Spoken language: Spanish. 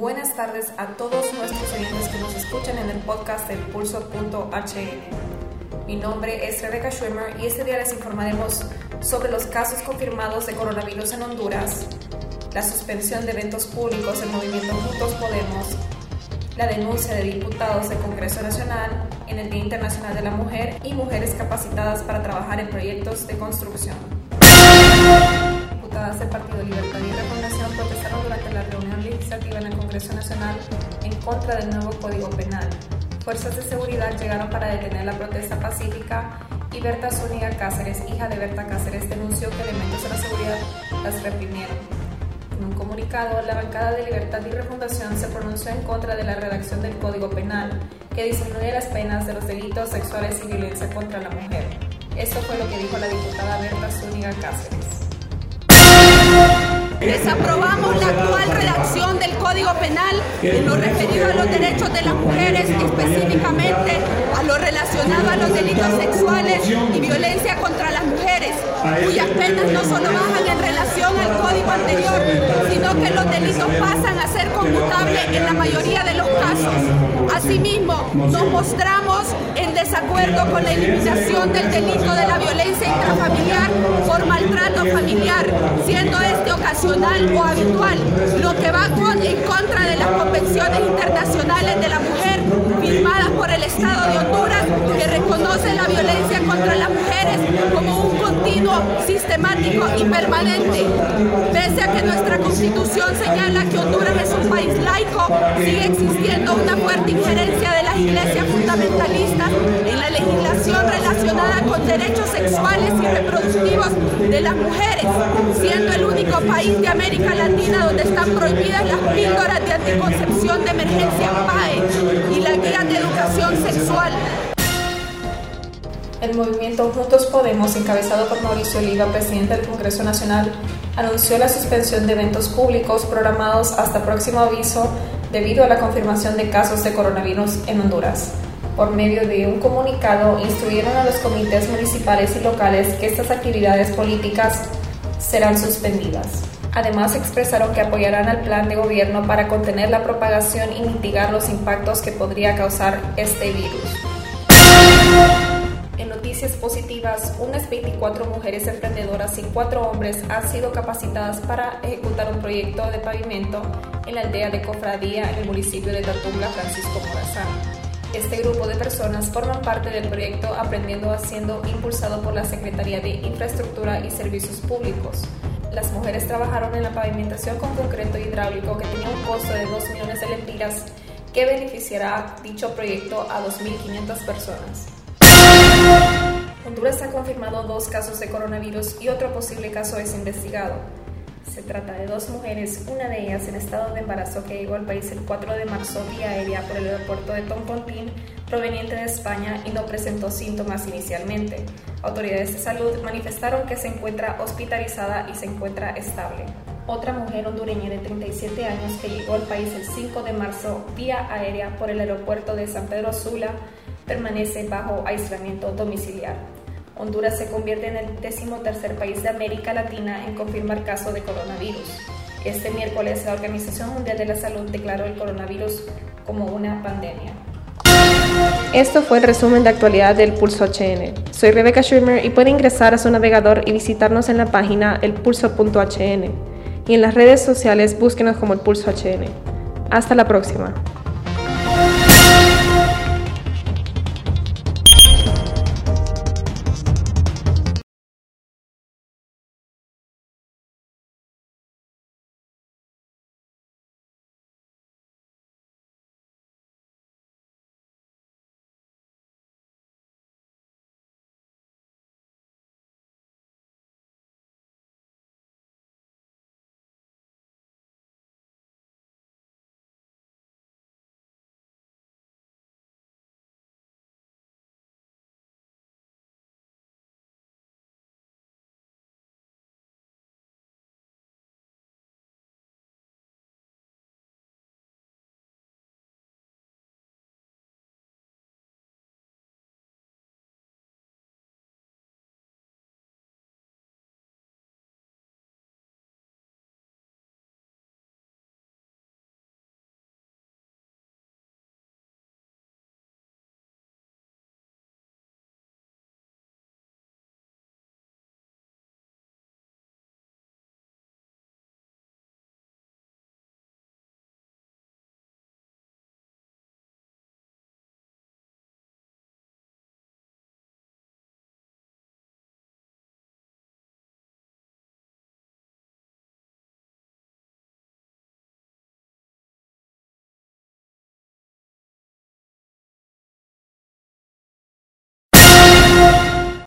Buenas tardes a todos nuestros oyentes que nos escuchan en el podcast del pulso.hn. Mi nombre es Rebecca Schwimmer y este día les informaremos sobre los casos confirmados de coronavirus en Honduras, la suspensión de eventos públicos del movimiento Juntos Podemos, la denuncia de diputados del Congreso Nacional en el Día Internacional de la Mujer y mujeres capacitadas para trabajar en proyectos de construcción. Diputadas del Partido Libertad y Refundación la reunión legislativa en el Congreso Nacional en contra del nuevo Código Penal. Fuerzas de seguridad llegaron para detener la protesta pacífica y Berta Zúñiga Cáceres, hija de Berta Cáceres, denunció que elementos de la seguridad las reprimieron. En un comunicado, la bancada de Libertad y Refundación se pronunció en contra de la redacción del Código Penal, que disminuye las penas de los delitos sexuales y violencia contra la mujer. Esto fue lo que dijo la diputada Berta Zúñiga Cáceres. Desaprobamos la actual redacción del Código Penal en lo referido a los derechos de las mujeres, específicamente a lo relacionado a los delitos sexuales y violencia contra las mujeres, cuyas penas no solo bajan en al código anterior, sino que los delitos pasan a ser conmutables en la mayoría de los casos. Asimismo, nos mostramos en desacuerdo con la eliminación del delito de la violencia intrafamiliar por maltrato familiar, siendo este ocasional o habitual, lo que va en contra de las convenciones internacionales de la mujer firmadas por el Estado de Honduras que reconoce la violencia contra las mujeres como un continuo, sistemático y permanente. Pese a que nuestra constitución señala que Honduras es un país laico, sigue existiendo una fuerte injerencia de las iglesias relacionada con derechos sexuales y reproductivos de las mujeres, siendo el único país de América Latina donde están prohibidas las píldoras de anticoncepción de emergencia PAE y la guía de educación sexual. El movimiento Juntos Podemos, encabezado por Mauricio Oliva, presidente del Congreso Nacional, anunció la suspensión de eventos públicos programados hasta próximo aviso debido a la confirmación de casos de coronavirus en Honduras. Por medio de un comunicado, instruyeron a los comités municipales y locales que estas actividades políticas serán suspendidas. Además, expresaron que apoyarán al plan de gobierno para contener la propagación y mitigar los impactos que podría causar este virus. En noticias positivas, unas 24 mujeres emprendedoras y 4 hombres han sido capacitadas para ejecutar un proyecto de pavimento en la aldea de Cofradía en el municipio de Tatungla, Francisco Morazán. Este grupo de personas forman parte del proyecto Aprendiendo Haciendo, impulsado por la Secretaría de Infraestructura y Servicios Públicos. Las mujeres trabajaron en la pavimentación con concreto hidráulico que tenía un costo de 2 millones de lempiras que beneficiará dicho proyecto a 2.500 personas. Honduras ha confirmado dos casos de coronavirus y otro posible caso es investigado. Se trata de dos mujeres, una de ellas en estado de embarazo que llegó al país el 4 de marzo vía aérea por el aeropuerto de Toncontín, proveniente de España y no presentó síntomas inicialmente. Autoridades de salud manifestaron que se encuentra hospitalizada y se encuentra estable. Otra mujer hondureña de 37 años que llegó al país el 5 de marzo vía aérea por el aeropuerto de San Pedro Sula permanece bajo aislamiento domiciliar. Honduras se convierte en el decimotercer país de América Latina en confirmar caso de coronavirus. Este miércoles la Organización Mundial de la Salud declaró el coronavirus como una pandemia. Esto fue el resumen de actualidad del Pulso HN. Soy Rebecca Schwimmer y puede ingresar a su navegador y visitarnos en la página elpulso.hn y en las redes sociales búsquenos como el Pulso HN. Hasta la próxima.